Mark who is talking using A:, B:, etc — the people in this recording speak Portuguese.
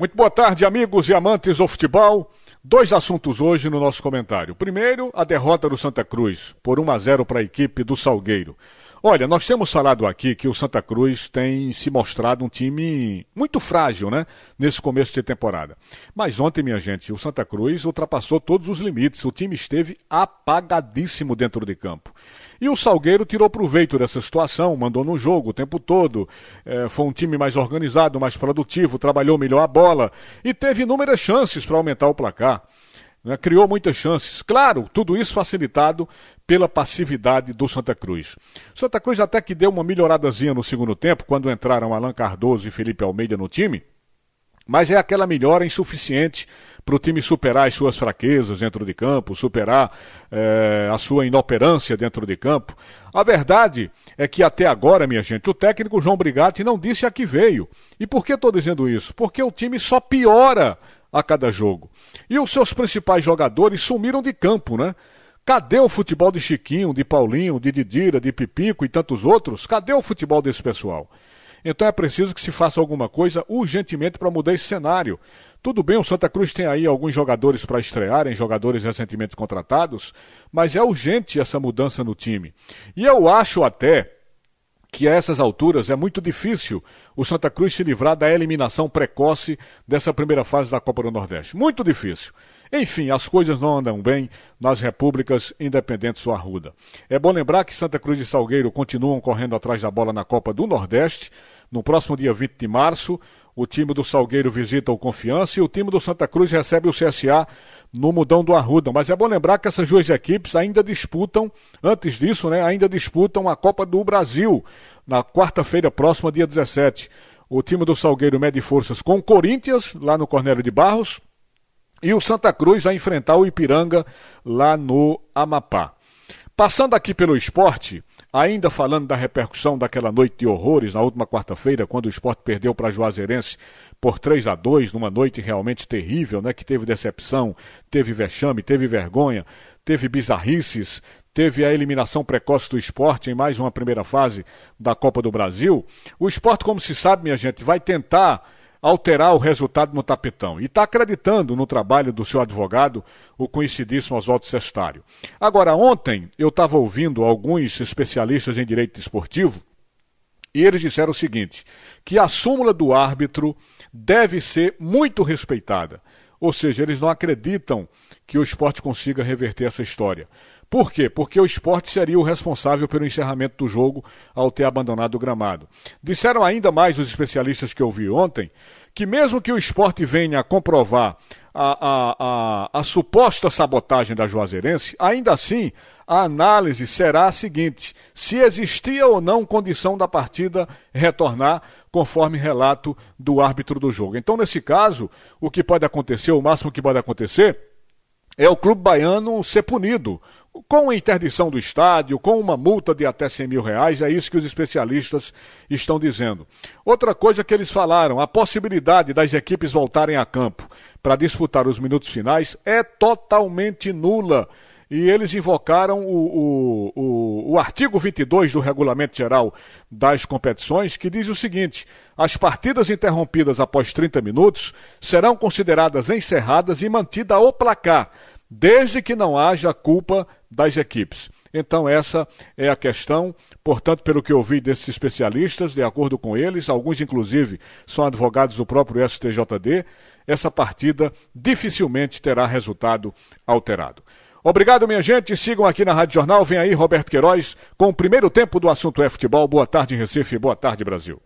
A: Muito boa tarde, amigos e amantes do futebol. Dois assuntos hoje no nosso comentário. Primeiro, a derrota do Santa Cruz por 1 a 0 para a equipe do Salgueiro. Olha, nós temos falado aqui que o Santa Cruz tem se mostrado um time muito frágil, né? Nesse começo de temporada. Mas ontem, minha gente, o Santa Cruz ultrapassou todos os limites. O time esteve apagadíssimo dentro de campo. E o Salgueiro tirou proveito dessa situação, mandou no jogo o tempo todo. É, foi um time mais organizado, mais produtivo, trabalhou melhor a bola e teve inúmeras chances para aumentar o placar. Né? Criou muitas chances. Claro, tudo isso facilitado pela passividade do Santa Cruz. Santa Cruz até que deu uma melhoradazinha no segundo tempo, quando entraram Alan Cardoso e Felipe Almeida no time. Mas é aquela melhora insuficiente para o time superar as suas fraquezas dentro de campo, superar é, a sua inoperância dentro de campo. A verdade é que até agora, minha gente, o técnico João Brigatti não disse a que veio. E por que estou dizendo isso? Porque o time só piora a cada jogo. E os seus principais jogadores sumiram de campo, né? Cadê o futebol de Chiquinho, de Paulinho, de Didira, de Pipico e tantos outros? Cadê o futebol desse pessoal? Então é preciso que se faça alguma coisa urgentemente para mudar esse cenário. Tudo bem, o Santa Cruz tem aí alguns jogadores para estrearem, jogadores recentemente contratados, mas é urgente essa mudança no time. E eu acho até que a essas alturas é muito difícil o Santa Cruz se livrar da eliminação precoce dessa primeira fase da Copa do Nordeste. Muito difícil. Enfim, as coisas não andam bem nas repúblicas independentes do Arruda. É bom lembrar que Santa Cruz e Salgueiro continuam correndo atrás da bola na Copa do Nordeste. No próximo dia 20 de março, o time do Salgueiro visita o Confiança e o time do Santa Cruz recebe o CSA no Mudão do Arruda. Mas é bom lembrar que essas duas equipes ainda disputam, antes disso, né, ainda disputam a Copa do Brasil na quarta-feira próxima, dia 17. O time do Salgueiro mede forças com o Corinthians, lá no Cornélio de Barros, e o Santa Cruz vai enfrentar o Ipiranga lá no Amapá. Passando aqui pelo esporte, ainda falando da repercussão daquela noite de horrores na última quarta-feira, quando o esporte perdeu para Juazeirense por 3 a 2 numa noite realmente terrível, né? Que teve decepção, teve vexame, teve vergonha, teve bizarrices, teve a eliminação precoce do esporte em mais uma primeira fase da Copa do Brasil. O esporte, como se sabe, minha gente, vai tentar alterar o resultado no tapetão. E está acreditando no trabalho do seu advogado, o conhecidíssimo Oswaldo Sestário. Agora, ontem eu estava ouvindo alguns especialistas em direito esportivo e eles disseram o seguinte: que a súmula do árbitro deve ser muito respeitada. Ou seja, eles não acreditam que o esporte consiga reverter essa história. Por quê? Porque o esporte seria o responsável pelo encerramento do jogo ao ter abandonado o gramado. Disseram ainda mais os especialistas que eu vi ontem que, mesmo que o esporte venha a comprovar a, a, a, a suposta sabotagem da Juazeirense, ainda assim a análise será a seguinte: se existia ou não condição da partida retornar, conforme relato do árbitro do jogo. Então, nesse caso, o que pode acontecer, o máximo que pode acontecer, é o clube baiano ser punido com a interdição do estádio, com uma multa de até 100 mil reais, é isso que os especialistas estão dizendo. Outra coisa que eles falaram, a possibilidade das equipes voltarem a campo para disputar os minutos finais é totalmente nula. E eles invocaram o, o, o, o artigo 22 do Regulamento Geral das Competições, que diz o seguinte: as partidas interrompidas após 30 minutos serão consideradas encerradas e mantida o placar desde que não haja culpa das equipes. Então, essa é a questão. Portanto, pelo que eu vi desses especialistas, de acordo com eles, alguns inclusive são advogados do próprio STJD, essa partida dificilmente terá resultado alterado. Obrigado, minha gente. Sigam aqui na Rádio Jornal. Vem aí Roberto Queiroz com o primeiro tempo do assunto é futebol. Boa tarde, Recife. Boa tarde, Brasil.